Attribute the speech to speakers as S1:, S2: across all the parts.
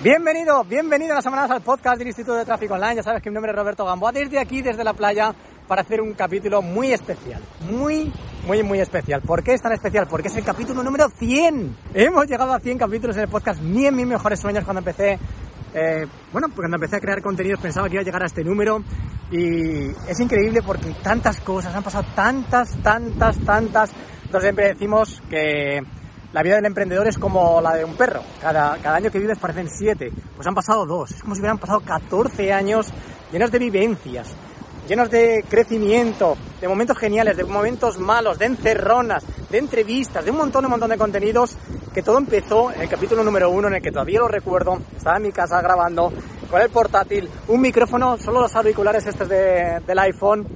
S1: Bienvenido, bienvenido a las semanas al podcast del Instituto de Tráfico Online. Ya sabes que mi nombre es Roberto Gamboa, desde aquí, desde la playa, para hacer un capítulo muy especial. Muy, muy, muy especial. ¿Por qué es tan especial? Porque es el capítulo número 100. Hemos llegado a 100 capítulos en el podcast, ni en mis mejores sueños cuando empecé. Eh, bueno, cuando empecé a crear contenidos pensaba que iba a llegar a este número y es increíble porque tantas cosas, han pasado tantas, tantas, tantas. Entonces siempre decimos que la vida del emprendedor es como la de un perro. Cada, cada año que vives parecen siete. Pues han pasado dos. Es como si hubieran pasado 14 años llenos de vivencias, llenos de crecimiento, de momentos geniales, de momentos malos, de encerronas, de entrevistas, de un montón, un montón de contenidos que todo empezó en el capítulo número uno en el que todavía lo recuerdo. Estaba en mi casa grabando con el portátil, un micrófono, solo los auriculares estos de, del iPhone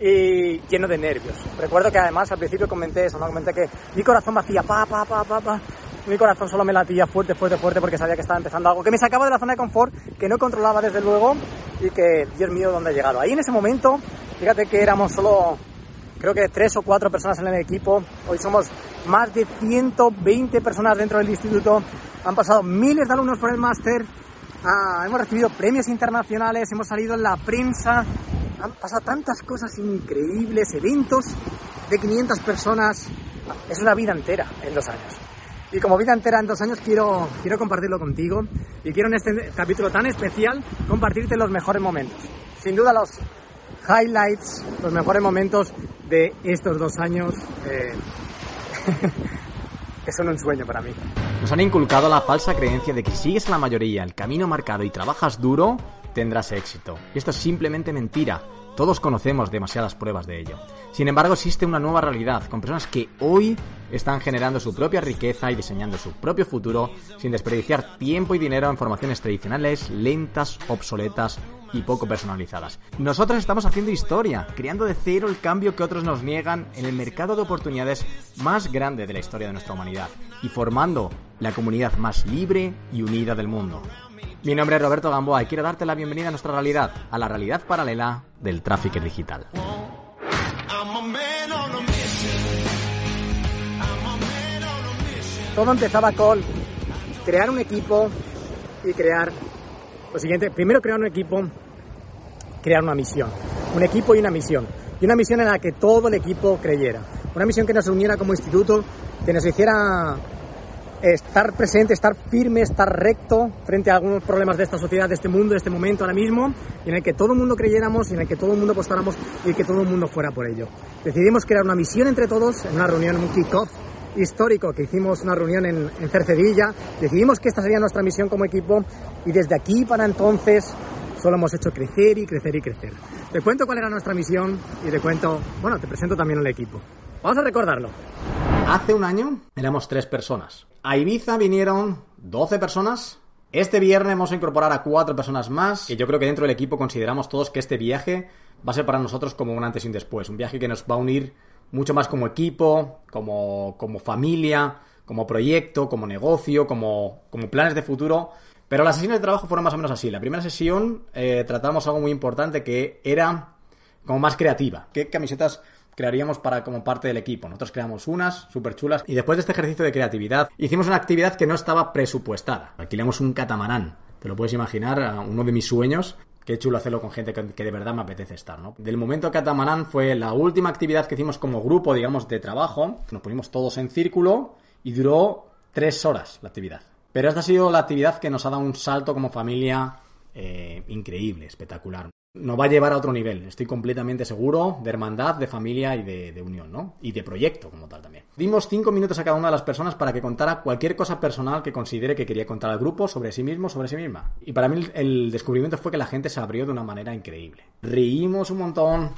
S1: y lleno de nervios. Recuerdo que además al principio comenté eso, ¿no? comenté que mi corazón me hacía pa, pa, pa, pa, pa. Mi corazón solo me latía fuerte, fuerte, fuerte porque sabía que estaba empezando algo que me sacaba de la zona de confort, que no controlaba desde luego y que, Dios mío, ¿dónde he llegado? Ahí en ese momento, fíjate que éramos solo, creo que tres o cuatro personas en el equipo. Hoy somos más de 120 personas dentro del instituto. Han pasado miles de alumnos por el máster. Ah, hemos recibido premios internacionales, hemos salido en la prensa, han pasado tantas cosas increíbles, eventos de 500 personas. Es una vida entera en dos años. Y como vida entera en dos años quiero, quiero compartirlo contigo y quiero en este capítulo tan especial compartirte los mejores momentos. Sin duda los highlights, los mejores momentos de estos dos años eh, son un sueño para mí.
S2: Nos han inculcado la falsa creencia de que si sigues a la mayoría el camino marcado y trabajas duro, tendrás éxito. Y esto es simplemente mentira. Todos conocemos demasiadas pruebas de ello. Sin embargo, existe una nueva realidad, con personas que hoy están generando su propia riqueza y diseñando su propio futuro sin desperdiciar tiempo y dinero en formaciones tradicionales, lentas, obsoletas y poco personalizadas. Nosotros estamos haciendo historia, creando de cero el cambio que otros nos niegan en el mercado de oportunidades más grande de la historia de nuestra humanidad y formando la comunidad más libre y unida del mundo. Mi nombre es Roberto Gamboa y quiero darte la bienvenida a nuestra realidad, a la realidad paralela del tráfico digital.
S1: Todo empezaba con crear un equipo y crear lo siguiente. Primero crear un equipo, crear una misión. Un equipo y una misión. Y una misión en la que todo el equipo creyera. Una misión que nos uniera como instituto, que nos hiciera estar presente, estar firme, estar recto frente a algunos problemas de esta sociedad, de este mundo, de este momento ahora mismo, en el que todo el mundo creyéramos, en el que todo el mundo apostáramos y que todo el mundo fuera por ello. Decidimos crear una misión entre todos en una reunión, un kick-off histórico que hicimos una reunión en Cercedilla. Decidimos que esta sería nuestra misión como equipo y desde aquí para entonces solo hemos hecho crecer y crecer y crecer. Te cuento cuál era nuestra misión y te cuento, bueno, te presento también el equipo. Vamos a recordarlo.
S2: Hace un año éramos tres personas. A Ibiza vinieron 12 personas. Este viernes vamos a incorporar a cuatro personas más. Y yo creo que dentro del equipo consideramos todos que este viaje va a ser para nosotros como un antes y un después. Un viaje que nos va a unir mucho más como equipo, como, como familia, como proyecto, como negocio, como, como planes de futuro. Pero las sesiones de trabajo fueron más o menos así. La primera sesión eh, tratamos algo muy importante que era como más creativa. ¿Qué camisetas crearíamos para como parte del equipo? Nosotros creamos unas súper chulas y después de este ejercicio de creatividad hicimos una actividad que no estaba presupuestada. Alquilamos un catamarán. Te lo puedes imaginar, uno de mis sueños. Qué chulo hacerlo con gente que, de verdad me apetece estar, ¿no? Del momento catamarán fue la última actividad que hicimos como grupo, digamos, de trabajo. Nos pusimos todos en círculo y duró tres horas la actividad. Pero esta ha sido la actividad que nos ha dado un salto como familia eh, increíble, espectacular. Nos va a llevar a otro nivel, estoy completamente seguro, de hermandad, de familia y de, de, unión, ¿no? Y de proyecto como tal también. Dimos cinco minutos a cada una de las personas para que contara cualquier cosa personal que considere que quería contar al grupo sobre sí mismo, sobre sí misma. Y para mí el descubrimiento fue que la gente se abrió de una manera increíble. Reímos un montón,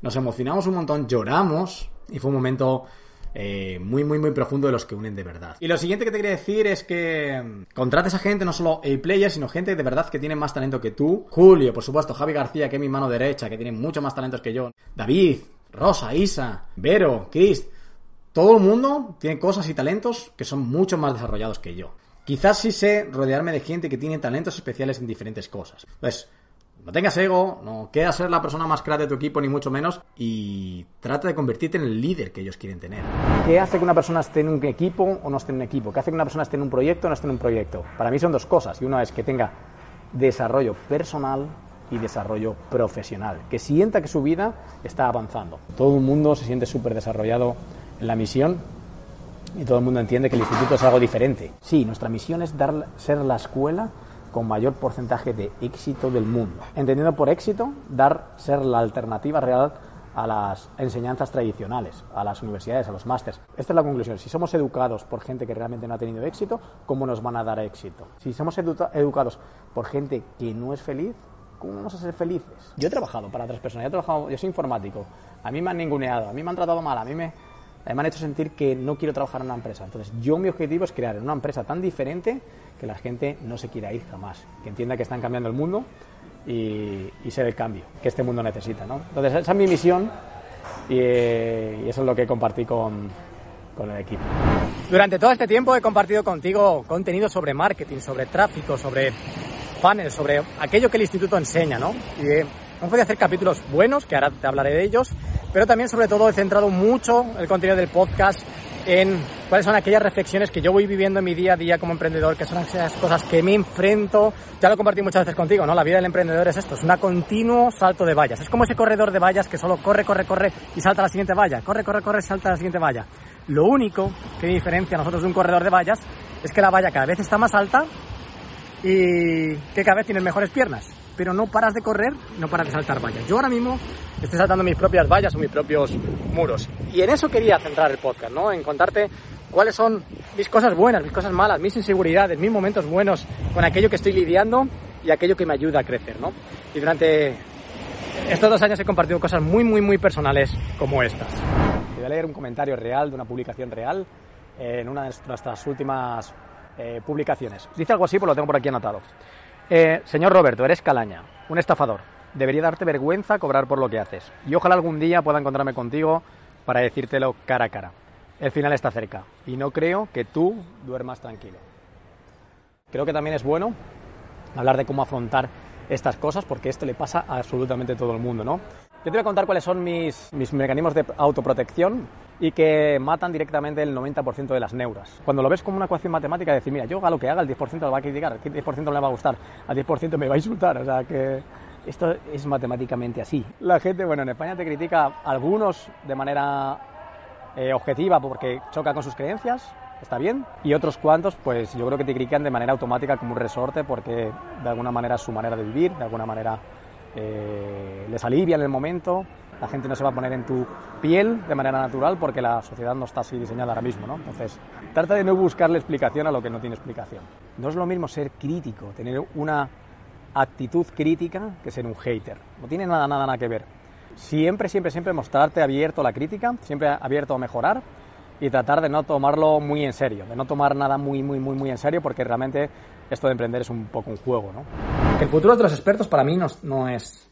S2: nos emocionamos un montón, lloramos y fue un momento eh, muy, muy, muy profundo de los que unen de verdad. Y lo siguiente que te quería decir es que mm, contrates a gente, no solo A-players, sino gente de verdad que tiene más talento que tú. Julio, por supuesto, Javi García, que es mi mano derecha, que tiene mucho más talentos que yo. David, Rosa, Isa, Vero, Chris. Todo el mundo tiene cosas y talentos que son mucho más desarrollados que yo. Quizás sí sé rodearme de gente que tiene talentos especiales en diferentes cosas. Pues No tengas ego, no quieras ser la persona más crack de tu equipo, ni mucho menos, y trata de convertirte en el líder que ellos quieren tener.
S1: ¿Qué hace que una persona esté en un equipo o no esté en un equipo? ¿Qué hace que una persona esté en un proyecto o no esté en un proyecto? Para mí son dos cosas. Y una es que tenga desarrollo personal y desarrollo profesional, que sienta que su vida está avanzando. Todo el mundo se siente súper desarrollado en la misión y todo el mundo entiende que el instituto es algo diferente. Sí, nuestra misión es dar, ser la escuela con mayor porcentaje de éxito del mundo. Entendiendo por éxito, dar, ser la alternativa real a las enseñanzas tradicionales, a las universidades, a los másters. Esta es la conclusión. Si somos educados por gente que realmente no ha tenido éxito, ¿cómo nos van a dar éxito? Si somos educados por gente que no es feliz, ¿cómo vamos a ser felices? Yo he trabajado para otras personas, yo, he trabajado, yo soy informático, a mí me han ninguneado, a mí me han tratado mal, a mí me, me han hecho sentir que no quiero trabajar en una empresa. Entonces, yo mi objetivo es crear una empresa tan diferente que la gente no se quiera ir jamás, que entienda que están cambiando el mundo y, ser el cambio que este mundo necesita. ¿no? Entonces, esa es mi misión y, y eso es lo que compartí con, con el equipo. Durante todo este tiempo he compartido contigo contenido sobre marketing, sobre tráfico, sobre funnels, sobre aquello que el instituto enseña, ¿no? Y hemos podido hacer capítulos buenos, que ahora te hablaré de ellos, pero también sobre todo he centrado mucho el contenido del podcast en cuáles son aquellas reflexiones que yo voy viviendo en mi día a día como emprendedor, que son aquellas cosas que me enfrento. Ya lo compartí muchas veces contigo, ¿no? La vida del emprendedor es esto, es un continuo salto de vallas. Es como ese corredor de vallas que solo corre, corre, corre y salta a la siguiente valla. Corre, corre, corre, y salta a la siguiente valla. Lo único que diferencia a nosotros de un corredor de vallas es que la valla cada vez está más alta y que cada vez tienes mejores piernas. Pero no paras de correr, no paras de saltar vallas. Yo ahora mismo estoy saltando mis propias vallas o mis propios muros. Y en eso quería centrar el podcast, ¿no? En contarte cuáles son mis cosas buenas, mis cosas malas, mis inseguridades, mis momentos buenos con aquello que estoy lidiando y aquello que me ayuda a crecer, ¿no? Y durante estos dos años he compartido cosas muy, muy, muy personales como estas. Voy a leer un comentario real de una publicación real en una de nuestras últimas eh, publicaciones. Dice algo así, pues lo tengo por aquí anotado. Eh, señor Roberto, eres calaña, un estafador. Debería darte vergüenza cobrar por lo que haces. Y ojalá algún día pueda encontrarme contigo para decírtelo cara a cara. El final está cerca y no creo que tú duermas tranquilo. Creo que también es bueno hablar de cómo afrontar estas cosas porque esto le pasa a absolutamente todo el mundo, ¿no? Yo te voy a contar cuáles son mis, mecanismos de autoprotección y que matan directamente el 90% de las neuras. Cuando lo ves como una ecuación matemática, decir, mira, yo haga lo que haga, el 10% lo va a criticar, el 10% no le va a gustar, al 10% me va a insultar, o sea que esto es matemáticamente así. La gente, bueno, en España te critica algunos de manera eh, objetiva porque choca con sus creencias, está bien, y otros cuantos, pues yo creo que te critican de manera automática como un resorte porque de alguna manera es su manera de vivir, de alguna manera eh, les alivia en el momento, la gente no se va a poner en tu piel de manera natural porque la sociedad no está así diseñada ahora mismo, ¿no? Entonces, trata de no buscarle explicación a lo que no tiene explicación. No es lo mismo ser crítico, tener una actitud crítica que ser un hater. No tiene nada, nada, nada que ver. Siempre, siempre, siempre mostrarte abierto a la crítica, siempre abierto a mejorar y tratar de no tomarlo muy en serio, de no tomar nada muy, muy, muy, muy en serio porque realmente esto de emprender es un poco un juego, ¿no? El futuro de los expertos para mí no, es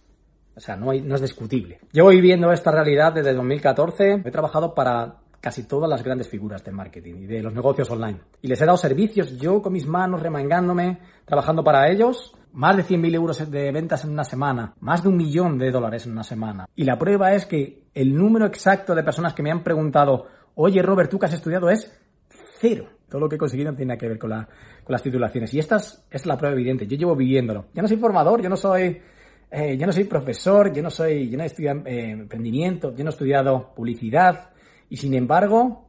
S1: o sea, no, no, es discutible. Llevo viviendo esta realidad desde 2014. He trabajado para casi todas las grandes figuras de marketing y de los negocios online. Y les he dado servicios yo con mis manos, remangándome, trabajando para ellos. Más de 100.000 euros de ventas en una semana. Más de un millón de dólares en una semana. Y la prueba es que el número exacto de personas que me han preguntado, oye Robert, ¿tú que has estudiado? es cero. Todo lo que he conseguido no tiene que ver con, la, con las titulaciones. Y esta es, la prueba evidente. Yo llevo viviéndolo. Yo no soy formador, yo no soy, eh, yo no soy profesor, yo no soy, yo no he estudiado eh, emprendimiento, yo no he estudiado publicidad. Y sin embargo,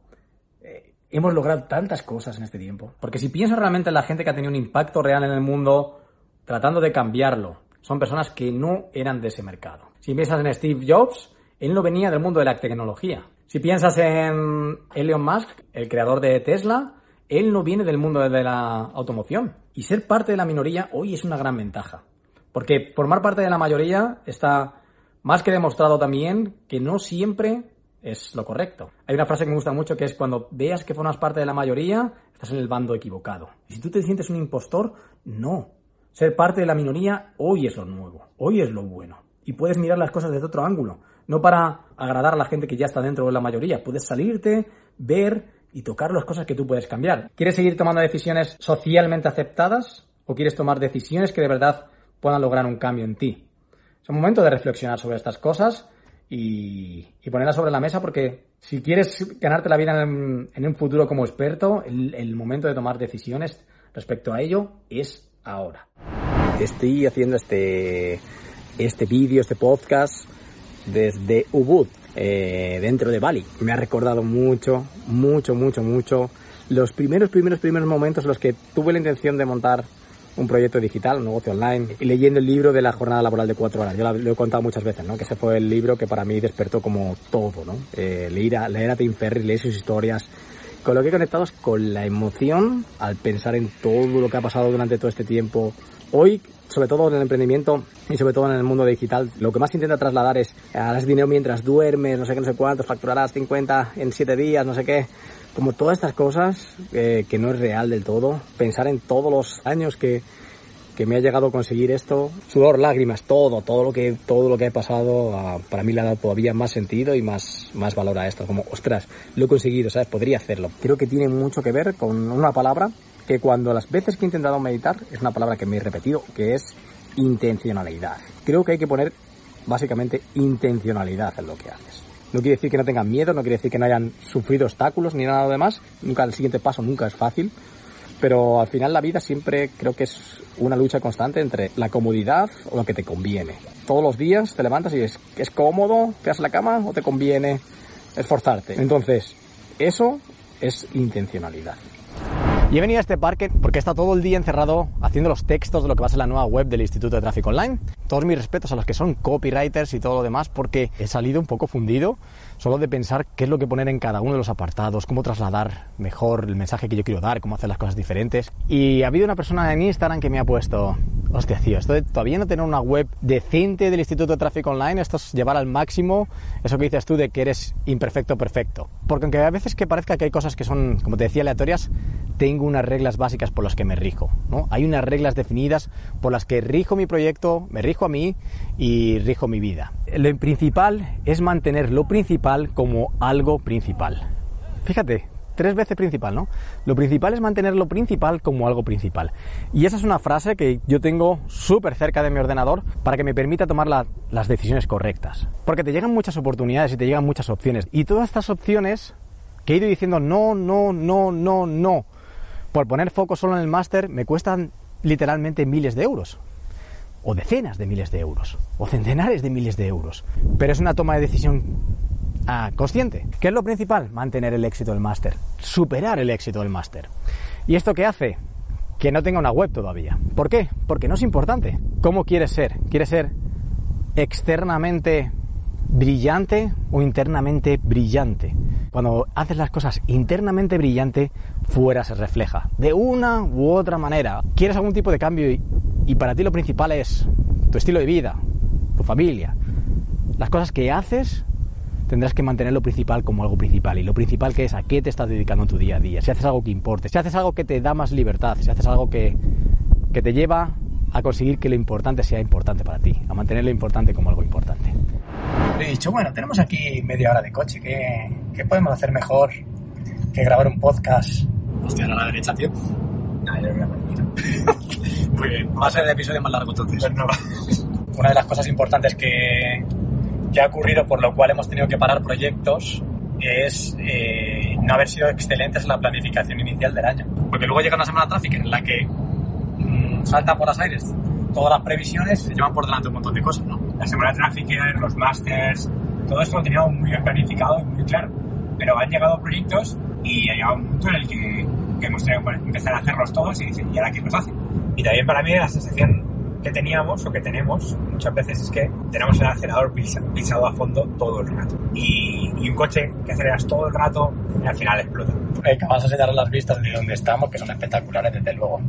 S1: eh, hemos logrado tantas cosas en este tiempo. Porque si pienso realmente en la gente que ha tenido un impacto real en el mundo, tratando de cambiarlo, son personas que no eran de ese mercado. Si piensas en Steve Jobs, él no venía del mundo de la tecnología. Si piensas en Elon Musk, el creador de Tesla, él no viene del mundo de la automoción. Y ser parte de la minoría hoy es una gran ventaja. Porque formar parte de la mayoría está más que demostrado también que no siempre es lo correcto. Hay una frase que me gusta mucho que es cuando veas que formas parte de la mayoría, estás en el bando equivocado. Si tú te sientes un impostor, no. Ser parte de la minoría hoy es lo nuevo, hoy es lo bueno. Y puedes mirar las cosas desde otro ángulo, no para agradar a la gente que ya está dentro de la mayoría. Puedes salirte, ver y tocar las cosas que tú puedes cambiar. ¿Quieres seguir tomando decisiones socialmente aceptadas o quieres tomar decisiones que de verdad puedan lograr un cambio en ti? Es un momento de reflexionar sobre estas cosas y, ponerlas sobre la mesa porque si quieres ganarte la vida en, un futuro como experto, el, momento de tomar decisiones respecto a ello es ahora. Estoy haciendo este, este vídeo, este podcast desde Ubud, eh, dentro de Bali. Me ha recordado mucho, mucho, mucho, mucho los primeros, primeros, primeros momentos en los que tuve la intención de montar un proyecto digital, un negocio online, y leyendo el libro de la jornada laboral de cuatro horas. Yo lo he contado muchas veces, ¿no? Que ese fue el libro que para mí despertó como todo, ¿no? Eh, leer, a, leer a Tim Ferriss, leer sus historias. Con lo que he conectado es con la emoción al pensar en todo lo que ha pasado durante todo este tiempo. Hoy, sobre todo en el emprendimiento y sobre todo en el mundo digital, lo que más intenta trasladar es harás dinero mientras duermes, no sé qué, no sé cuántos, facturarás 50 en 7 días, no sé qué como todas estas cosas eh, que no es real del todo, pensar en todos los años que, que me ha llegado a conseguir esto, sudor, lágrimas, todo, todo lo que, todo lo que he pasado, ah, para mí le ha dado todavía más sentido y más, más valor a esto, como, ostras, lo he conseguido, ¿sabes? Podría hacerlo. Creo que tiene mucho que ver con una palabra que cuando las veces que he intentado meditar, es una palabra que me he repetido, que es intencionalidad. Creo que hay que poner básicamente intencionalidad en lo que haces. No quiere decir que no tengan miedo, no quiere decir que no hayan sufrido obstáculos ni nada demás. Nunca el siguiente paso nunca es fácil. Pero al final la vida siempre creo que es una lucha constante entre la comodidad o lo que te conviene. Todos los días te levantas y es, es cómodo, te la cama o te conviene esforzarte. Entonces, eso es intencionalidad. Y he venido a este parque porque está todo el día encerrado haciendo los textos de lo que va a ser la nueva web del Instituto de Tráfico Online. Todos mis respetos a los que son copywriters y todo lo demás porque he salido un poco fundido solo de pensar qué es lo que poner en cada uno de los apartados, cómo trasladar mejor el mensaje que yo quiero dar, cómo hacer las cosas diferentes. Y ha habido una persona en Instagram que me ha puesto, hostia, tío, esto de todavía no tener una web decente del Instituto de Tráfico Online, esto es llevar al máximo eso que dices tú de que eres imperfecto perfecto. Porque aunque a veces que parezca que hay cosas que son, como te decía, aleatorias, tengo unas reglas básicas por las que me rijo. ¿no? Hay unas reglas definidas por las que rijo mi proyecto, me rijo a mí y rijo mi vida. Lo principal es mantener lo principal como algo principal. Fíjate, tres veces principal, ¿no? Lo principal es mantener lo principal como algo principal. Y esa es una frase que yo tengo súper cerca de mi ordenador para que me permita tomar las decisiones correctas. Porque te llegan muchas oportunidades y te llegan muchas opciones. Y todas estas opciones que he ido diciendo no, no, no, no, no, por poner foco solo en el máster me cuestan literalmente miles de euros. O decenas de miles de euros. O centenares de miles de euros. Pero es una toma de decisión ah, consciente. ¿Qué es lo principal? Mantener el éxito del máster. Superar el éxito del máster. ¿Y esto qué hace? Que no tenga una web todavía. ¿Por qué? Porque no es importante. ¿Cómo quieres ser? ¿Quieres ser externamente brillante o internamente brillante? Cuando haces las cosas internamente brillante, fuera se refleja. De una u otra manera. Quieres algún tipo de cambio y, para ti lo principal es tu estilo de vida, tu familia. Las cosas que haces tendrás que mantener lo principal como algo principal. Y lo principal que es a qué te estás dedicando tu día a día. Si haces algo que importe, si haces algo que te da más libertad, si haces algo que, que te lleva a conseguir que lo importante sea importante para ti, a mantener lo importante como algo importante. He dicho, bueno, tenemos aquí media hora de coche, ¿qué, qué podemos hacer mejor que grabar un podcast?
S2: Hostia, a la derecha, tío.
S1: No, yo lo voy Muy bien, va a ser el episodio más largo entonces. Pues no. Una de las cosas importantes que, que ha ocurrido por lo cual hemos tenido que parar proyectos es eh, no haber sido excelentes en la planificación inicial del año. Porque luego llega una semana tráfica en la que salta por las aires todas las previsiones se llevan por delante un montón de cosas, ¿no?
S2: La semana de los masters, todo esto lo teníamos muy bien planificado y muy claro. Pero han llegado proyectos y ha llegado un punto en el que, hemos tenido que empezar a hacerlos todos y decir, ¿y ahora quién los hace? Y también para mí la sensación que teníamos o que tenemos muchas veces es que tenemos el acelerador pisado a fondo todo el rato. Y, un coche que aceleras todo el rato al final explota.
S1: Que vas a señalar las vistas de donde estamos, que son espectaculares desde luego.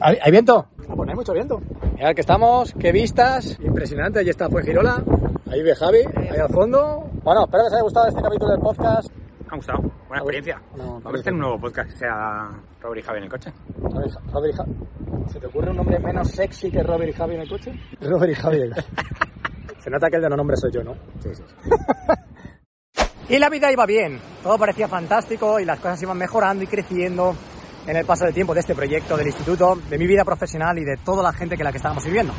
S1: ¿Hay, viento? Pues no hay mucho viento. Mira que estamos, qué vistas, impresionante. Allí está Girola, ahí ve Javi, ahí al fondo. Bueno, espero que os haya gustado este capítulo del podcast.
S2: Ha gustado, buena experiencia. Vamos a hacer un nuevo podcast que sea Robert y Javi en el coche.
S1: Robert, y Javi. ¿Se te ocurre un nombre menos sexy que Robert y Javi en el coche? Robert y Javi. Se nota que el de los nombres soy yo, ¿no? Sí, sí. y la vida iba bien, todo parecía fantástico y las cosas iban mejorando y creciendo en el paso del tiempo de este proyecto, del instituto, de mi vida profesional y de toda la gente que la que estábamos viviendo.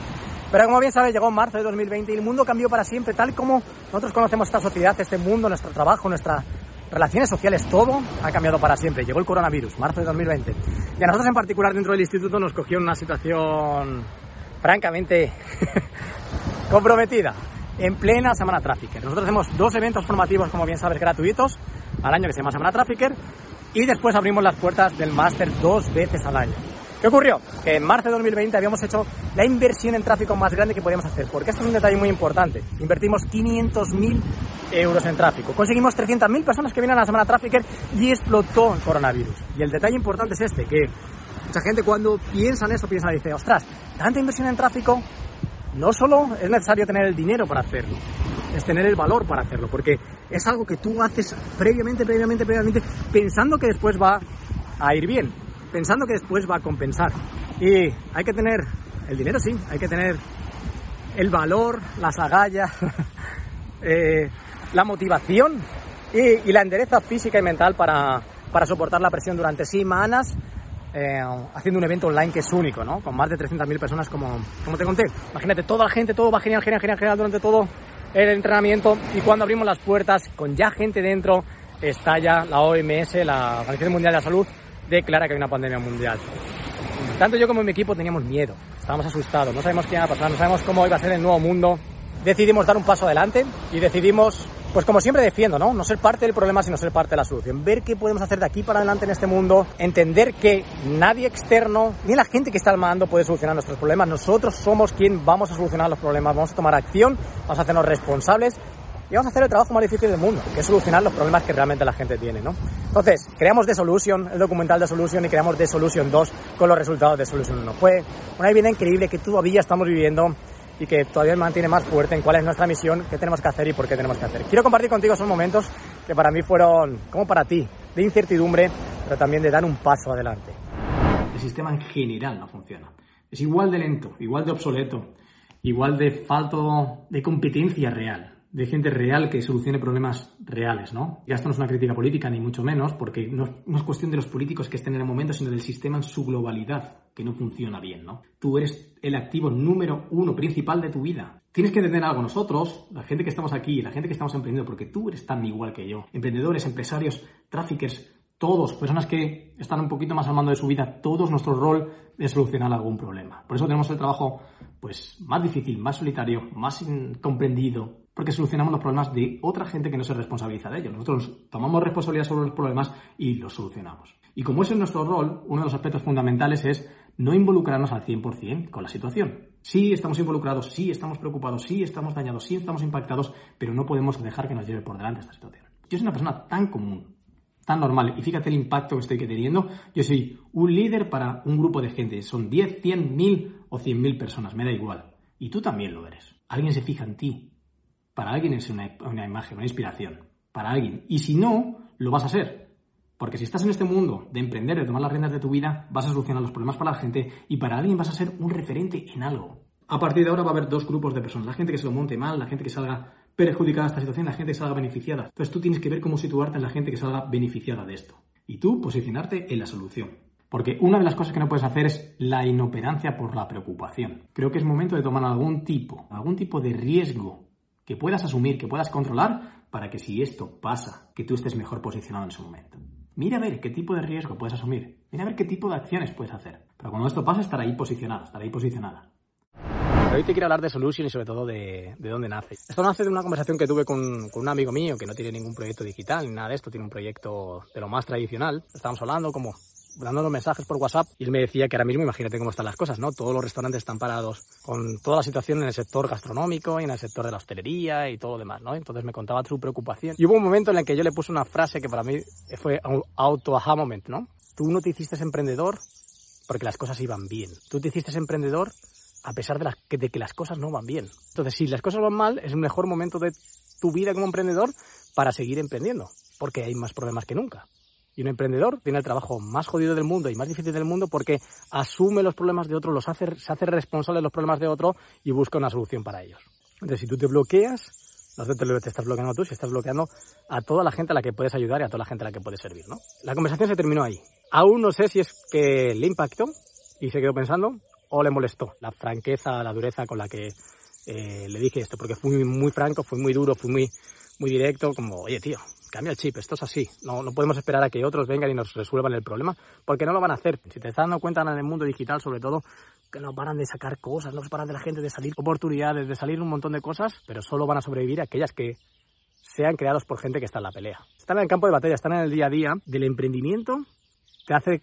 S1: Pero como bien sabes, llegó marzo de 2020 y el mundo cambió para siempre, tal como nosotros conocemos esta sociedad, este mundo, nuestro trabajo, nuestras relaciones sociales, todo ha cambiado para siempre. Llegó el coronavirus, marzo de 2020. Y a nosotros en particular dentro del instituto nos cogió una situación francamente comprometida en plena Semana Trafficker. Nosotros hacemos dos eventos formativos, como bien sabes, gratuitos al año que se llama Semana Trafficker y después abrimos las puertas del máster dos veces al año. ¿Qué ocurrió? Que en marzo de 2020 habíamos hecho la inversión en tráfico más grande que podíamos hacer, porque esto es un detalle muy importante. Invertimos 500.000 euros en tráfico. Conseguimos 300.000 personas que vienen a la semana Trafficker y explotó el coronavirus. Y el detalle importante es este, que mucha gente cuando piensa en esto piensa, dice, ostras, tanta inversión en tráfico, no solo es necesario tener el dinero para hacerlo, es tener el valor para hacerlo, porque es algo que tú haces previamente, previamente, previamente, pensando que después va a ir bien pensando que después va a compensar. Y hay que tener el dinero, sí, hay que tener el valor, las agallas, eh, la motivación y, la endereza física y mental para, para soportar la presión durante semanas eh, haciendo un evento online que es único, ¿no? Con más de 300.000 personas como, como te conté. Imagínate, toda la gente, todo va genial, genial, genial, genial durante todo el entrenamiento y cuando abrimos las puertas con ya gente dentro, estalla la OMS, la Organización Mundial de la Salud, declara que hay una pandemia mundial. Tanto yo como mi equipo teníamos miedo, estábamos asustados, no sabemos qué iba a pasar, no sabemos cómo iba a ser el nuevo mundo. Decidimos dar un paso adelante y decidimos, pues como siempre defiendo, ¿no? No ser parte del problema, sino ser parte de la solución. Ver qué podemos hacer de aquí para adelante en este mundo, entender que nadie externo, ni la gente que está al mando puede solucionar nuestros problemas. Nosotros somos quien vamos a solucionar los problemas, vamos a tomar acción, vamos a hacernos responsables y vamos a hacer el trabajo más difícil del mundo, que es solucionar los problemas que realmente la gente tiene, ¿no? Entonces, creamos The Solution, el documental de Solution, y creamos The Solution 2 con los resultados de Solution 1. Fue una vida increíble que todavía estamos viviendo y que todavía mantiene más fuerte en cuál es nuestra misión, qué tenemos que hacer y por qué tenemos que hacer. Quiero compartir contigo esos momentos que para mí fueron, como para ti, de incertidumbre, pero también de dar un paso adelante.
S2: El sistema en general no funciona. Es igual de lento, igual de obsoleto, igual de falto de competencia real de gente real que solucione problemas reales, ¿no? Ya esto no es una crítica política, ni mucho menos, porque no, es cuestión de los políticos que estén en el momento, sino del sistema en su globalidad, que no funciona bien, ¿no? Tú eres el activo número uno principal de tu vida. Tienes que entender algo nosotros, la gente que estamos aquí, la gente que estamos emprendiendo, porque tú eres tan igual que yo. Emprendedores, empresarios, traffickers, todos, personas que están un poquito más al mando de su vida, todos nuestro rol es solucionar algún problema. Por eso tenemos el trabajo pues más difícil, más solitario, más incomprendido, porque solucionamos los problemas de otra gente que no se responsabiliza de ellos. Nosotros tomamos responsabilidad sobre los problemas y los solucionamos. Y como ese es nuestro rol, uno de los aspectos fundamentales es no involucrarnos al 100% con la situación. Sí estamos involucrados, sí estamos preocupados, sí estamos dañados, sí estamos impactados, pero no podemos dejar que nos lleve por delante esta situación. Yo soy una persona tan común, tan normal, y fíjate el impacto que estoy teniendo. Yo soy un líder para un grupo de gente, son 10, 100, 1000 o 100.000 personas, me da igual. Y tú también lo eres. Alguien se fija en ti, para alguien es una, imagen, una inspiración. Para alguien. Y si no, lo vas a ser. Porque si estás en este mundo de emprender, de tomar las riendas de tu vida, vas a solucionar los problemas para la gente y para alguien vas a ser un referente en algo. A partir de ahora va a haber dos grupos de personas. La gente que se lo monte mal, la gente que salga perjudicada esta situación, la gente que salga beneficiada. Entonces tú tienes que ver cómo situarte en la gente que salga beneficiada de esto. Y tú posicionarte en la solución. Porque una de las cosas que no puedes hacer es la inoperancia por la preocupación. Creo que es momento de tomar algún tipo, algún tipo de riesgo que puedas asumir, que puedas controlar, para que si esto pasa, que tú estés mejor posicionado en su momento. Mira a ver qué tipo de riesgo puedes asumir. Mira a ver qué tipo de acciones puedes hacer. Pero cuando esto pase, estar ahí posicionado, estar ahí posicionada.
S1: Hoy te quiero hablar de Solution y sobre todo de, de dónde nace. Esto nace de una conversación que tuve con, con, un amigo mío que no tiene ningún proyecto digital ni nada de esto, tiene un proyecto de lo más tradicional. Estábamos hablando como dando mensajes por WhatsApp y él me decía que ahora mismo imagínate cómo están las cosas, ¿no? Todos los restaurantes están parados con toda la situación en el sector gastronómico y en el sector de la hostelería y todo lo demás, ¿no? Entonces me contaba su preocupación. Y hubo un momento en el que yo le puse una frase que para mí fue un auto-aha moment, ¿no? Tú no te hiciste emprendedor porque las cosas iban bien. Tú te hiciste emprendedor a pesar de, de que las cosas no van bien. Entonces, si las cosas van mal, es el mejor momento de tu vida como emprendedor para seguir emprendiendo, porque hay más problemas que nunca. Y un emprendedor tiene el trabajo más jodido del mundo y más difícil del mundo porque asume los problemas de otro, los hace, se hace responsable de los problemas de otro y busca una solución para ellos. Entonces, si tú te bloqueas, no te, estás bloqueando tú, si estás bloqueando a toda la gente a la que puedes ayudar y a toda la gente a la que puedes servir, ¿no? La conversación se terminó ahí. Aún no sé si es que le impactó y se quedó pensando o le molestó la franqueza, la dureza con la que eh, le dije esto, porque fui muy franco, fui muy duro, fui muy, muy directo, como, oye tío, cambia el chip, esto es así, no, no podemos esperar a que otros vengan y nos resuelvan el problema, porque no lo van a hacer. Si te estás dando cuenta en el mundo digital, sobre todo, que no paran de sacar cosas, no paran de la gente de salir oportunidades, de salir un montón de cosas, pero solo van a sobrevivir aquellas que sean creados por gente que está en la pelea. Están en el campo de batalla, están en el día a día del emprendimiento, te hace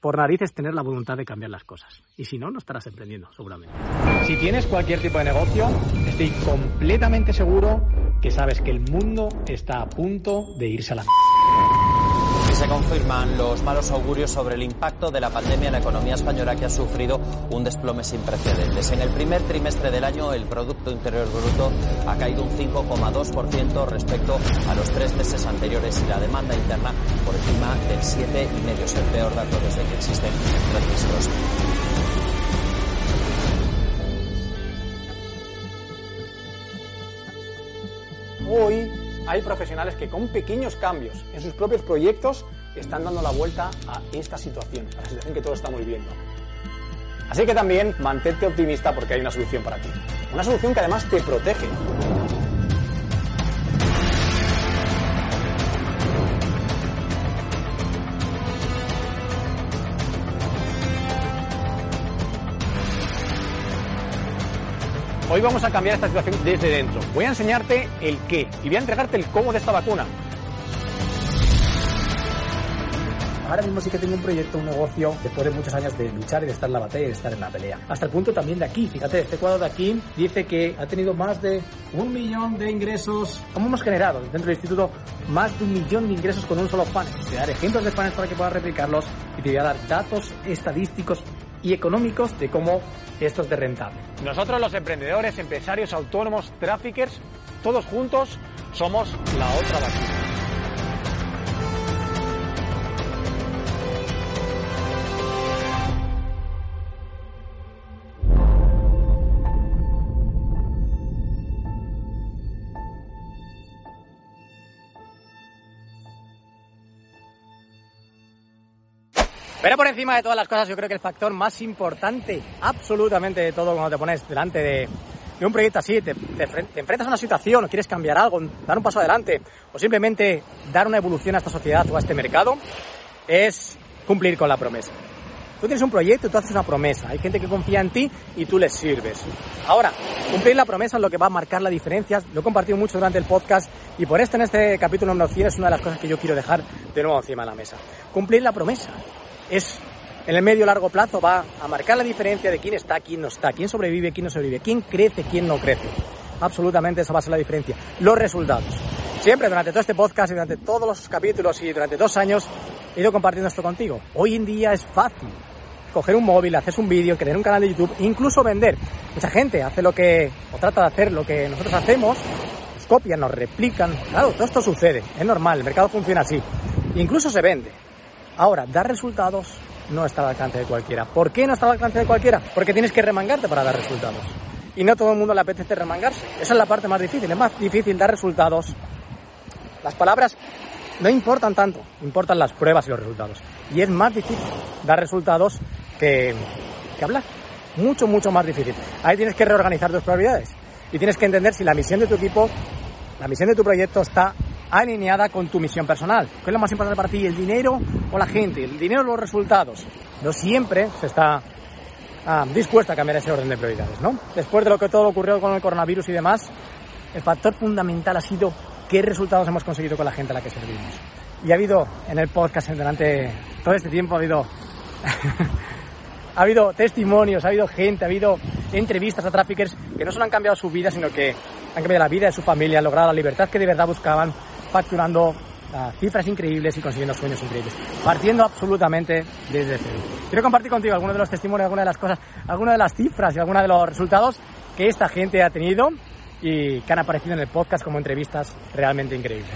S1: por narices tener la voluntad de cambiar las cosas. Y si no, no estarás emprendiendo, seguramente. Si tienes cualquier tipo de negocio, estoy completamente seguro que sabes que el mundo está a punto de irse a la
S3: se confirman los malos augurios sobre el impacto de la pandemia en la economía española que ha sufrido un desplome sin precedentes. En el primer trimestre del año el Producto Interior Bruto ha caído un 5,2% respecto a los tres meses anteriores y la demanda interna por encima del 7,5%. Es el peor dato desde que existen registros.
S1: Hoy hay profesionales que con pequeños cambios en sus propios proyectos están dando la vuelta a esta situación, a la situación que todos estamos viviendo. Así que también mantente optimista porque hay una solución para ti. Una solución que además te protege. Hoy vamos a cambiar esta situación desde dentro. Voy a enseñarte el qué y voy a entregarte el cómo de esta vacuna. Ahora mismo sí que tengo un proyecto, un negocio, después de muchos años de luchar y de estar en la batalla y de estar en la pelea. Hasta el punto también de aquí, fíjate, este cuadro de aquí dice que ha tenido más de un millón de ingresos. ¿Cómo hemos generado dentro del instituto más de un millón de ingresos con un solo panel? Te voy a dar ejemplos de paneles para que puedas replicarlos y te voy a dar datos estadísticos y económicos de cómo esto es de rentable. Nosotros los emprendedores, empresarios, autónomos, traffickers, todos juntos somos la otra vacuna. Pero por encima de todas las cosas, yo creo que el factor más importante, absolutamente de todo, cuando te pones delante de, un proyecto así, te, enfrentas a una situación, o quieres cambiar algo, dar un paso adelante, o simplemente dar una evolución a esta sociedad o a este mercado, es cumplir con la promesa. Tú tienes un proyecto y tú haces una promesa. Hay gente que confía en ti y tú les sirves. Ahora, cumplir la promesa es lo que va a marcar la diferencia. Lo he compartido mucho durante el podcast y por esto en este capítulo número 100 es una de las cosas que yo quiero dejar de nuevo encima de la mesa. Cumplir la promesa es en el medio largo plazo va a marcar la diferencia de quién está, quién no está, quién sobrevive, quién no sobrevive, quién crece, quién no crece. Absolutamente esa va a ser la diferencia. Los resultados. Siempre durante todo este podcast y durante todos los capítulos y durante dos años he ido compartiendo esto contigo. Hoy en día es fácil coger un móvil, hacer un vídeo, crear un canal de YouTube, incluso vender. Mucha gente hace lo que, o trata de hacer lo que nosotros hacemos, nos copian, nos replican. Claro, todo esto sucede, es normal, el mercado funciona así. Incluso se vende. Ahora, dar resultados no está al alcance de cualquiera. ¿Por qué no está al alcance de cualquiera? Porque tienes que remangarte para dar resultados. Y no todo el mundo le apetece remangarse. Esa es la parte más difícil. Es más difícil dar resultados. Las palabras no importan tanto, importan las pruebas y los resultados. Y es más difícil dar resultados que, que hablar. Mucho, mucho más difícil. Ahí tienes que reorganizar tus prioridades. Y tienes que entender si la misión de tu equipo, la misión de tu proyecto está alineada con tu misión personal. ¿Qué es lo más importante para ti? ¿El dinero o la gente? ¿El dinero o los resultados? No siempre se está ah, dispuesto a cambiar ese orden de prioridades, ¿no? Después de lo que todo ocurrió con el coronavirus y demás, el factor fundamental ha sido qué resultados hemos conseguido con la gente a la que servimos. Y ha habido en el podcast durante todo este tiempo, ha habido, ha habido testimonios, ha habido gente, ha habido entrevistas a traffickers que no solo han cambiado su vida, sino que han cambiado la vida de su familia, han logrado la libertad que de verdad buscaban, facturando ah, cifras increíbles y consiguiendo sueños increíbles, partiendo absolutamente desde cero. Quiero compartir contigo algunos de los testimonios, algunas de las cosas, algunas de las cifras y algunos de los resultados que esta gente ha tenido y que han aparecido en el podcast como entrevistas realmente increíbles.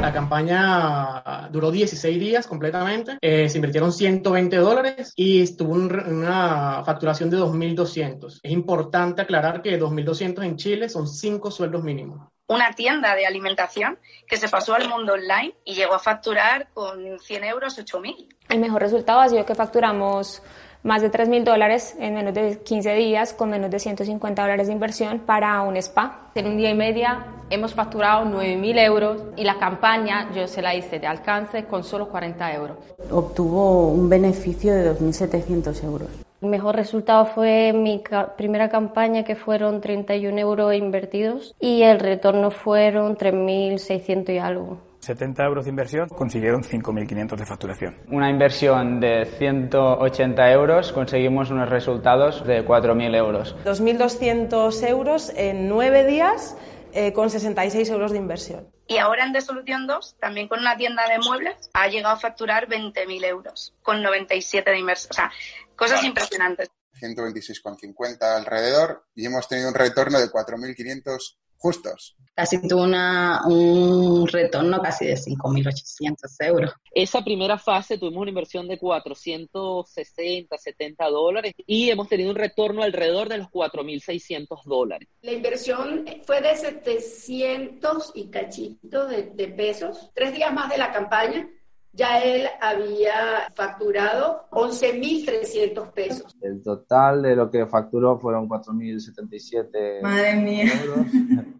S4: La campaña duró 16 días completamente, eh, se invirtieron 120 dólares y tuvo una facturación de 2.200. Es importante aclarar que 2.200 en Chile son 5 sueldos mínimos
S5: una tienda de alimentación que se pasó al mundo online y llegó a facturar con 100 euros 8.000.
S6: El mejor resultado ha sido que facturamos más de 3 mil dólares en menos de 15 días con menos de 150 dólares de inversión para un spa.
S7: En un día y media hemos facturado 9 mil euros y la campaña yo se la hice de alcance con solo 40 euros.
S8: Obtuvo un beneficio de 2.700 euros.
S9: El mejor resultado fue mi primera campaña que fueron 31 euros invertidos y el retorno fueron 3.600 y algo.
S10: 70 euros de inversión consiguieron 5.500 de facturación.
S11: Una inversión de 180 euros conseguimos unos resultados de 4.000 euros.
S12: 2.200 euros en nueve días eh, con 66 euros de inversión.
S5: Y ahora en De Solución 2, también con una tienda de muebles, ha llegado a facturar 20.000 euros con 97 de inversión. O sea, cosas impresionantes.
S13: 126,50 alrededor y hemos tenido un retorno de 4.500 justos.
S8: Casi tuvo una, un retorno casi de 5.800 euros.
S14: Esa primera fase tuvimos una inversión de 460, 70 dólares y hemos tenido un retorno alrededor de los 4.600 dólares.
S15: La inversión fue de 700 y cachito de, de pesos, tres días más de la campaña ya él había facturado 11.300 pesos.
S16: El total de lo que facturó fueron 4.077
S8: Madre mía.
S16: euros.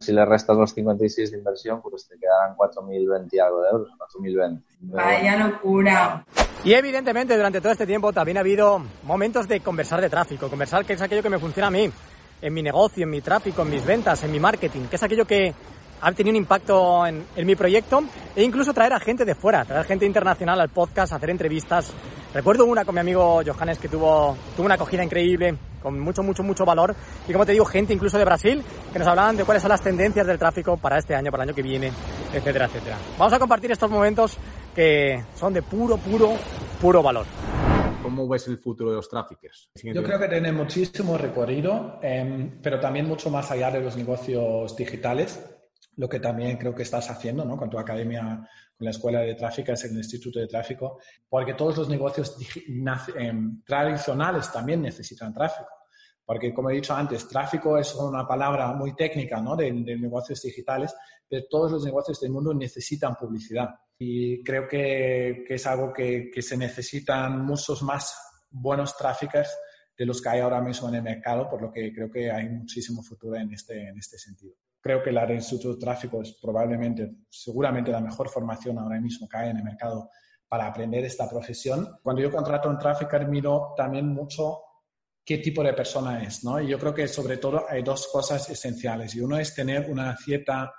S16: Si le restas los 56 de inversión, pues te quedarán 4.020 y algo de euros, 4.020.
S8: Vaya locura.
S1: Y evidentemente durante todo este tiempo también ha habido momentos de conversar de tráfico, conversar que es aquello que me funciona a mí, en mi negocio, en mi tráfico, en mis ventas, en mi marketing, que es aquello que ha tenido un impacto en, mi proyecto e incluso traer a gente de fuera, traer gente internacional al podcast, hacer entrevistas. Recuerdo una con mi amigo Johannes que tuvo, tuvo una acogida increíble, con mucho, mucho, mucho valor. Y como te digo, gente incluso de Brasil que nos hablaban de cuáles son las tendencias del tráfico para este año, para el año que viene, etcétera, etcétera. Vamos a compartir estos momentos que son de puro, puro, puro valor.
S2: ¿Cómo ves el futuro de los tráficos?
S17: Yo creo que tiene muchísimo recorrido, em, pero también mucho más allá de los negocios digitales lo que también creo que estás haciendo ¿no? con tu academia, con la escuela de tráfico, es el Instituto de Tráfico, porque todos los negocios em, tradicionales también necesitan tráfico. Porque, como he dicho antes, tráfico es una palabra muy técnica ¿no? de, negocios digitales, pero todos los negocios del mundo necesitan publicidad. Y creo que, es algo que, que, se necesitan muchos más buenos tráficos de los que hay ahora mismo en el mercado, por lo que creo que hay muchísimo futuro en este, en este sentido creo que la de Tráfico es probablemente, seguramente la mejor formación ahora mismo que hay en el mercado para aprender esta profesión. Cuando yo contrato un tráfico, miro también mucho qué tipo de persona es, ¿no? Y yo creo que sobre todo hay dos cosas esenciales. Y uno es tener una cierta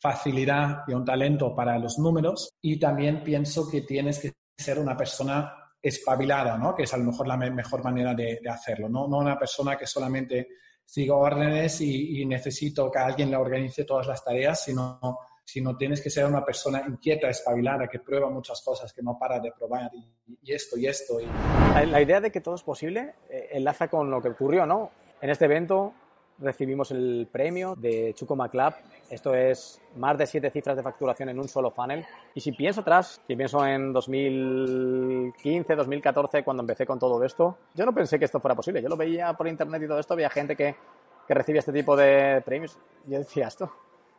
S17: facilidad y un talento para los números y también pienso que tienes que ser una persona espabilada, ¿no? Que es a lo mejor la mejor manera de, de hacerlo, ¿no? No una persona que solamente sigo órdenes y, necesito que alguien le organice todas las tareas, sino, sino tienes que ser una persona inquieta, espabilada, que prueba muchas cosas, que no para de probar y, esto y esto. Y...
S1: La, idea de que todo es posible eh, enlaza con lo que ocurrió, ¿no? En este evento recibimos el premio de Chuco McLab. Esto es más de siete cifras de facturación en un solo funnel. Y si pienso atrás, si pienso en 2015, 2014, cuando empecé con todo esto, yo no pensé que esto fuera posible. Yo lo veía por internet y todo esto, veía gente que, que recibía este tipo de premios. Yo decía, esto,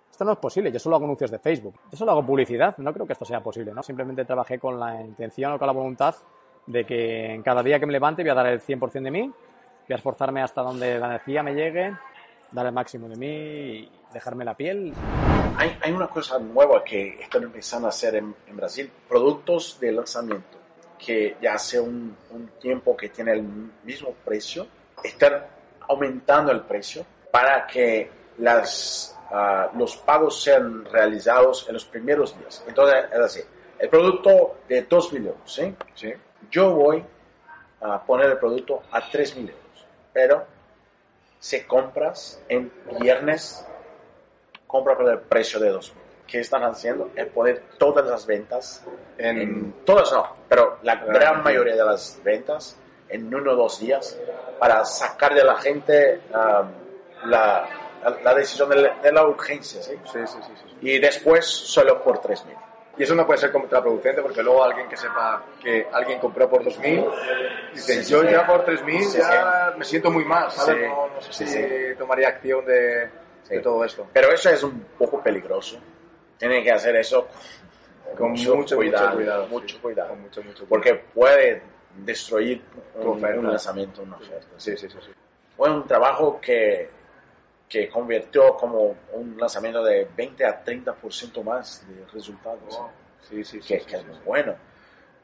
S1: esto no es posible. Yo solo hago anuncios de Facebook. Yo solo hago publicidad. No creo que esto sea posible, ¿no? Simplemente trabajé con la intención o con la voluntad de que en cada día que me levante voy a dar el 100% de mí, voy a esforzarme hasta donde la energía me llegue dar el máximo de mí y dejarme la piel.
S18: Hay, hay una cosa nueva que están empezando a hacer en, Brasil, productos de lanzamiento que ya hace un, tiempo que tiene el mismo precio, están aumentando el precio para que las, uh, los pagos sean realizados en los primeros días. Entonces, es así, el producto de 2 mil euros, ¿sí? ¿sí? Yo voy a poner el producto a 3 mil euros, pero si compras en viernes, compra por el precio de 2.000. ¿Qué están haciendo? Es poner todas las ventas, en, todas no, pero la gran mayoría de las ventas en uno o dos días para sacar de la gente um, la, la, decisión de la, de la urgencia, ¿sí? Sí, sí, sí, Y después solo por 3.000.
S19: Y eso no puede ser contraproducente porque luego alguien que sepa que alguien compró por 2.000, dice, yo ya por 3.000 ya me siento muy mal, ¿sabes? No, no, sé si tomaría acción de, de, todo esto.
S18: Pero eso es un poco peligroso. Tienen que hacer eso con, mucho, cuidado, mucho cuidado. Mucho cuidado. Mucho, mucho, porque puede destruir un, un lanzamiento, una oferta.
S19: Sí, sí, sí. sí.
S18: Fue un trabajo que, que convirtió como un lanzamiento de 20 a 30% más de resultados.
S19: Sí, sí, sí.
S18: que,
S19: sí,
S18: que
S19: sí,
S18: es muy bueno.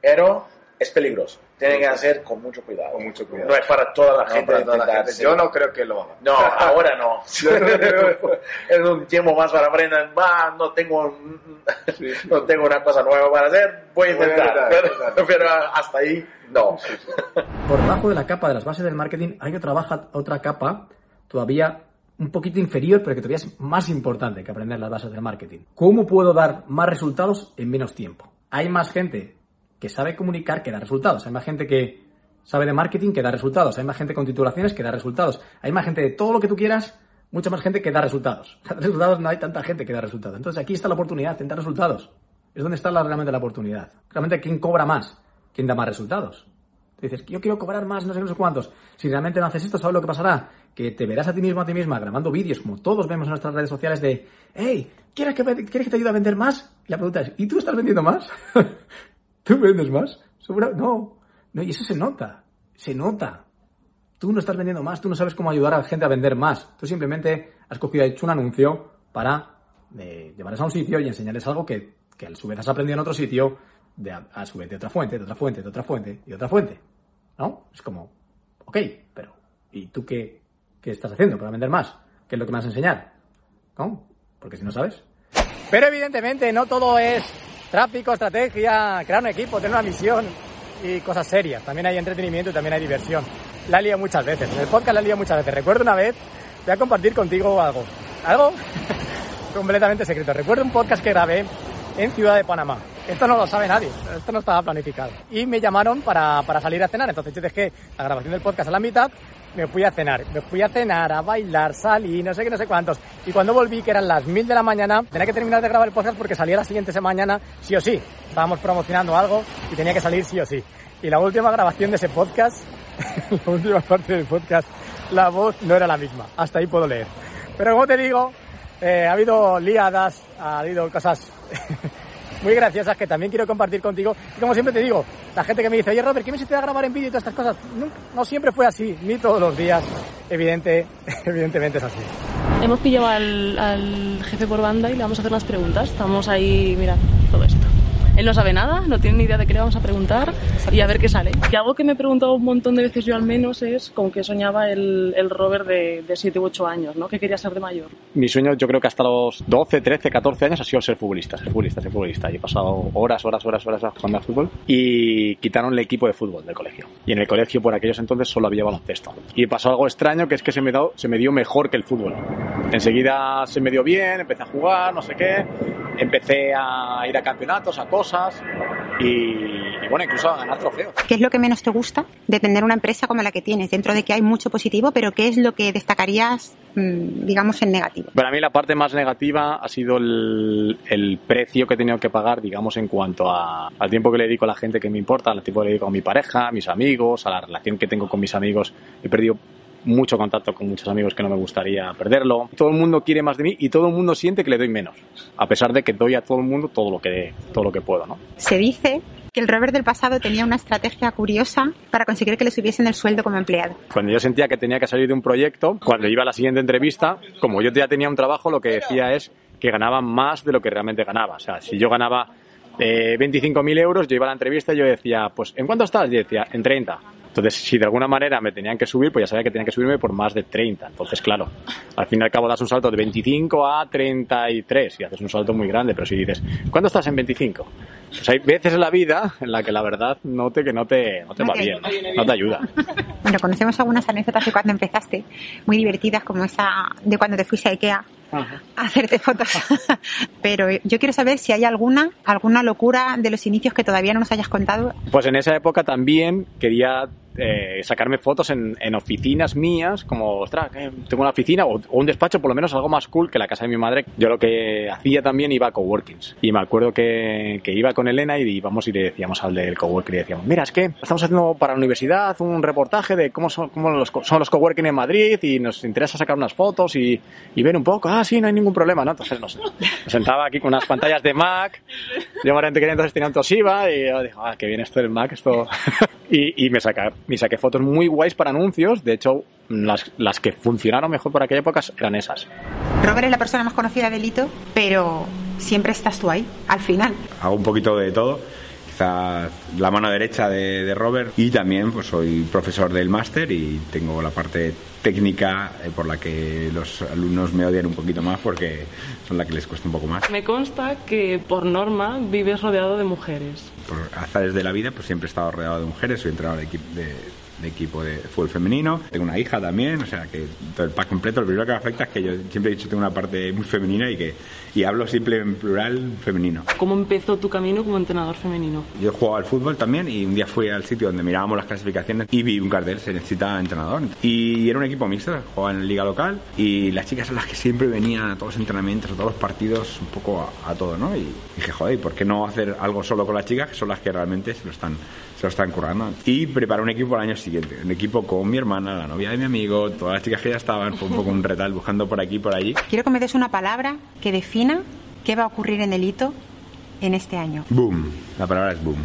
S18: Pero es peligroso. Tiene
S19: Sí,
S18: que hacer con mucho cuidado.
S19: Con mucho cuidado.
S18: No es para toda la
S19: No,
S18: gente.
S19: para toda la
S18: intentar
S19: gente. Yo no creo que lo haga.
S18: No, ahora no. es un tiempo más para aprender. Va, no tengo, no tengo una cosa nueva para hacer. Voy a
S19: Voy a
S18: intentar.
S19: intentar,
S18: pero, pero hasta ahí, no.
S1: Por debajo de la capa de las bases del marketing hay otra, baja, otra capa todavía un poquito inferior, pero que todavía es más importante que aprender las bases del marketing. ¿Cómo puedo dar más resultados en menos tiempo? Hay más gente que sabe comunicar que da resultados. Hay más gente que sabe de marketing que da resultados. Hay más gente con titulaciones que da resultados. Hay más gente de todo lo que tú quieras, mucha más gente que da resultados. Resultados no hay tanta gente que da resultados. Entonces aquí está la oportunidad en dar resultados. Es donde está la, realmente la oportunidad. Realmente, ¿quién cobra más? ¿Quién da más resultados? Tú dices, yo quiero cobrar más, no sé, no sé cuántos. Si realmente no haces esto, ¿sabes lo que pasará? Que te verás a ti mismo, a ti misma, grabando vídeos, como todos vemos en nuestras redes sociales, de, hey, ¿quieres que, ¿quieres que te ayude a vender más? Y la pregunta es, ¿y tú estás vendiendo más? ¿Tú vendes más? No, no, y eso se nota, se nota. Tú no estás vendiendo más, tú no sabes cómo ayudar a la gente a vender más. Tú simplemente has cogido hecho un anuncio para eh, llevarles a un sitio y enseñarles algo que, que a su vez has aprendido en otro sitio, de, a, su vez de otra fuente, de otra fuente, de otra fuente y otra fuente. ¿No? Es como, ok, pero ¿y tú qué, qué estás haciendo para vender más? ¿Qué es lo que me vas a enseñar? ¿No? Porque si no sabes.
S20: Pero evidentemente no todo es tráfico, estrategia, crear un equipo, tener una misión y cosas serias. También hay entretenimiento y también hay diversión. La lío muchas veces. En el podcast la lío muchas veces. Recuerdo una vez, voy a compartir contigo algo. Algo completamente secreto. Recuerdo un podcast que grabé en Ciudad de Panamá. Esto no lo sabe nadie, esto no estaba planificado. Y me llamaron para, para salir a cenar, entonces yo dejé la grabación del podcast a la mitad, me fui a cenar, me fui a cenar, a bailar, salí, no sé qué, no sé cuántos. Y cuando volví, que eran las mil de la mañana, tenía que terminar de grabar el podcast porque salía la siguiente semana, sí o sí. Estábamos promocionando algo y tenía que salir sí o sí. Y la última grabación de ese podcast, la última parte del podcast, la voz no era la misma. Hasta ahí puedo leer. Pero como te digo, eh, ha habido liadas, ha habido cosas muy graciosas que también quiero compartir contigo. Y como siempre te digo, la gente que me dice, oye Robert, ¿qué me hiciste a grabar en vídeo y todas estas cosas? No, siempre fue así, ni todos los días. Evidente, evidentemente es así.
S21: Hemos pillado al, jefe por banda y le vamos a hacer unas preguntas. Estamos ahí mirando todo esto. Él no sabe nada, no tiene ni idea de qué le vamos a preguntar y a ver qué sale. Y algo que me he preguntado un montón de veces yo al menos es con qué soñaba el, el Robert de, de 7 u 8 años, ¿no? ¿Qué quería ser de mayor?
S1: Mi sueño, yo creo que hasta los 12, 13, 14 años ha sido ser futbolista, ser futbolista, ser futbolista. Y he pasado horas, horas, horas, horas jugando al fútbol y quitaron el equipo de fútbol del colegio. Y en el colegio por aquellos entonces solo había baloncesto. Y pasó algo extraño que es que se me, dio, se me dio mejor que el fútbol. Enseguida se me dio bien, empecé a jugar, no sé qué. Empecé a ir a campeonatos, a cosas y, y bueno, incluso a ganar trofeos.
S22: ¿Qué es lo que menos te gusta de tener una empresa como la que tienes? Dentro de que hay mucho positivo, pero ¿qué es lo que destacarías, mm, digamos, en negativo?
S1: Para mí la parte más negativa ha sido el, el precio que he tenido que pagar, digamos, en cuanto a, al tiempo que le dedico a la gente que me importa, al tiempo que le dedico a mi pareja, a mis amigos, a la relación que tengo con mis amigos. He perdido mucho contacto con muchos amigos que no me gustaría perderlo. Todo el mundo quiere más de mí y todo el mundo siente que le doy menos, a pesar de que doy a todo el mundo todo lo que, todo lo que puedo, ¿no?
S22: Se dice que el Robert del pasado tenía una estrategia curiosa para conseguir que le subiesen el sueldo como empleado.
S1: Cuando yo sentía que tenía que salir de un proyecto, cuando iba a la siguiente entrevista, como yo ya tenía un trabajo, lo que decía es que ganaba más de lo que realmente ganaba. O sea, si yo ganaba eh, 25.000 euros, yo iba a la entrevista y yo decía, pues, ¿en cuánto estás? Y yo decía, en 30. Entonces, si de alguna manera me tenían que subir, pues ya sabía que tenían que subirme por más de 30. Entonces, claro, al fin y al cabo das un salto de 25 a 33 y haces un salto muy grande, pero si dices, ¿cuándo estás en 25? Pues hay veces en la vida en la que la verdad note que no te, no te va
S22: Ok.
S1: bien, ¿no? no te ayuda.
S22: Bueno, conocemos algunas anécdotas de cuando empezaste, muy divertidas, como esa de cuando te fuiste a Ikea a hacerte fotos. Pero yo quiero saber si hay alguna, alguna locura de los inicios que todavía no nos hayas contado.
S1: Pues en esa época también quería eh, sacarme fotos en, en oficinas mías, como, ostras, que tengo una oficina o, un despacho, por lo menos algo más cool que la casa de mi madre. Yo lo que hacía también iba a coworkings. Y me acuerdo que, que iba con Elena y íbamos y le decíamos al del coworking, y decíamos, mira, es que estamos haciendo para la universidad un reportaje de cómo son, cómo los, son los coworking en Madrid y nos interesa sacar unas fotos y, y ver un poco, ah, sí, no hay ningún problema, ¿no? Entonces nos, nos sentaba aquí con unas pantallas de Mac, yo María que entonces tenía un Toshiba y yo digo, ah, qué bien esto del Mac, esto...
S2: Y, y me, saca, me saqué fotos muy guays para anuncios. De hecho, las, las que funcionaron mejor por aquella época eran esas.
S22: Robert es la persona más conocida del hito, pero siempre estás tú ahí, al final.
S23: Hago un poquito de todo. Quizás la mano derecha de, de Robert y también pues soy profesor del máster y tengo la parte técnica eh, por la que los alumnos me odian un poquito más porque son la que les cuesta un poco más.
S21: Me consta que por norma vives rodeado de mujeres.
S23: Por azares de la vida pues siempre he estado rodeado de mujeres, soy entrenador de, de, de equipo de fútbol femenino, tengo una hija también, o sea que todo el pack completo, lo primero que me afecta es que yo siempre he dicho que tengo una parte muy femenina y que y hablo siempre en plural femenino.
S21: ¿Cómo empezó tu camino como entrenador femenino?
S23: Yo jugaba al fútbol también y un día fui al sitio donde mirábamos las clasificaciones y vi un cartel, se necesita entrenador. Y era un equipo mixto, jugaba en liga local y las chicas son las que siempre venían a todos los entrenamientos, a todos los partidos, un poco a, a todo, ¿no? Y dije, joder, ¿y ¿por qué no hacer algo solo con las chicas, que son las que realmente se lo están, se lo están currando? Y preparé un equipo al año siguiente, un equipo con mi hermana, la novia de mi amigo, todas las chicas que ya estaban, fue un poco un retal buscando por aquí y por allí.
S22: Quiero que me des una palabra que defina qué va a ocurrir en el hito en este año.
S23: Boom, la palabra es boom.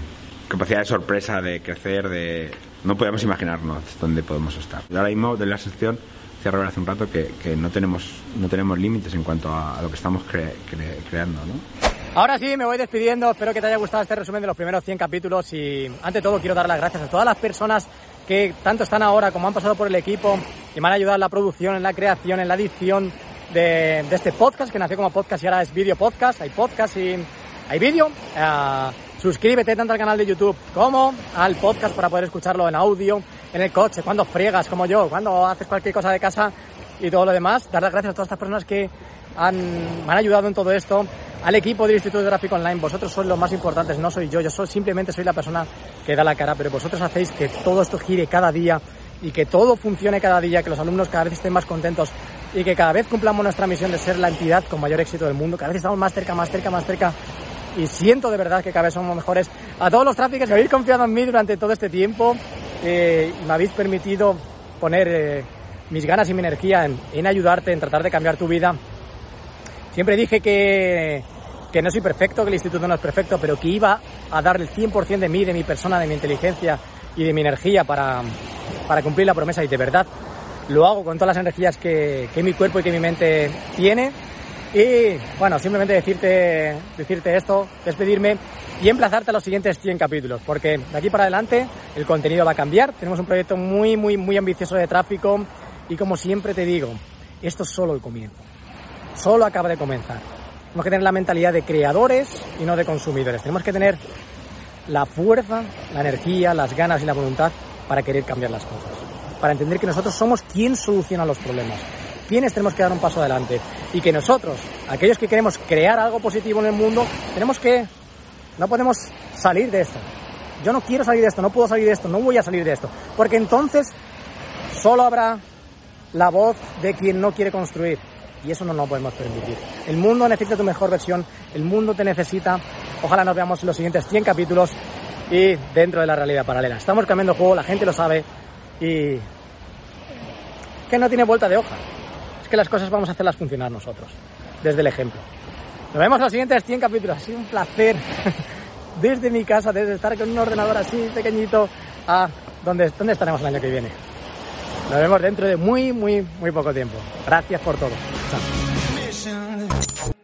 S23: Capacidad de sorpresa, de crecer, de... No podemos imaginarnos dónde podemos estar. Ahora mismo, de la sección, Robert hace un rato que, que no tenemos, no tenemos límites en cuanto a, a lo que estamos cre- cre- creando, ¿no?
S1: Ahora sí, me voy despidiendo. Espero que te haya gustado este resumen de los primeros 100 capítulos y ante todo quiero dar las gracias a todas las personas que tanto están ahora como han pasado por el equipo y me han ayudado en la producción, en la creación, en la edición de, de este podcast que nació como podcast y ahora es vídeo podcast. Hay podcast y hay vídeo. Ah, suscríbete tanto al canal de YouTube como al podcast para poder escucharlo en audio, en el coche, cuando friegas como yo, cuando haces cualquier cosa de casa y todo lo demás. Dar las gracias a todas estas personas que han, me han ayudado en todo esto, al equipo del Instituto de Tráfico Online. Vosotros sois los más importantes, no soy yo. Yo soy, simplemente soy la persona que da la cara, pero vosotros hacéis que todo esto gire cada día y que todo funcione cada día, que los alumnos cada vez estén más contentos y que cada vez cumplamos nuestra misión de ser la entidad con mayor éxito del mundo. Cada vez estamos más cerca, más cerca, más cerca y siento de verdad que cada vez somos mejores. A todos los tráficos que habéis confiado en mí durante todo este tiempo eh, y me habéis permitido poner eh, mis ganas y mi energía en, en ayudarte, en tratar de cambiar tu vida. Siempre dije que, que no soy perfecto, que el instituto no es perfecto, pero que iba a dar el 100% de mí, de mi persona, de mi inteligencia y de mi energía para, para cumplir la promesa y de verdad lo hago con todas las energías que, que mi cuerpo y que mi mente tiene. Y bueno, simplemente decirte, decirte esto, despedirme y emplazarte a los siguientes 100 capítulos, porque de aquí para adelante el contenido va a cambiar. Tenemos un proyecto muy, muy, muy ambicioso de tráfico y como siempre te digo, esto es solo el comienzo. Solo acaba de comenzar. Tenemos que tener la mentalidad de creadores y no de consumidores. Tenemos que tener la fuerza, la energía, las ganas y la voluntad para querer cambiar las cosas. Para entender que nosotros somos quien soluciona los problemas. Quienes tenemos que dar un paso adelante. Y que nosotros, aquellos que queremos crear algo positivo en el mundo, tenemos que... No podemos salir de esto. Yo no quiero salir de esto, no puedo salir de esto, no voy a salir de esto. Porque entonces solo habrá la voz de quien no quiere construir. Y eso no lo podemos permitir. El mundo necesita tu mejor versión, el mundo te necesita. Ojalá nos veamos en los siguientes 100 capítulos y dentro de la realidad paralela. Estamos cambiando juego, la gente lo sabe y que no tiene vuelta de hoja. Es que las cosas vamos a hacerlas funcionar nosotros, desde el ejemplo. Nos vemos en los siguientes 100 capítulos. Ha sido un placer desde mi casa, desde estar con un ordenador así pequeñito a dónde, dónde estaremos el año que viene. Nos vemos dentro de muy, muy, muy poco tiempo. Gracias por todo. Chao.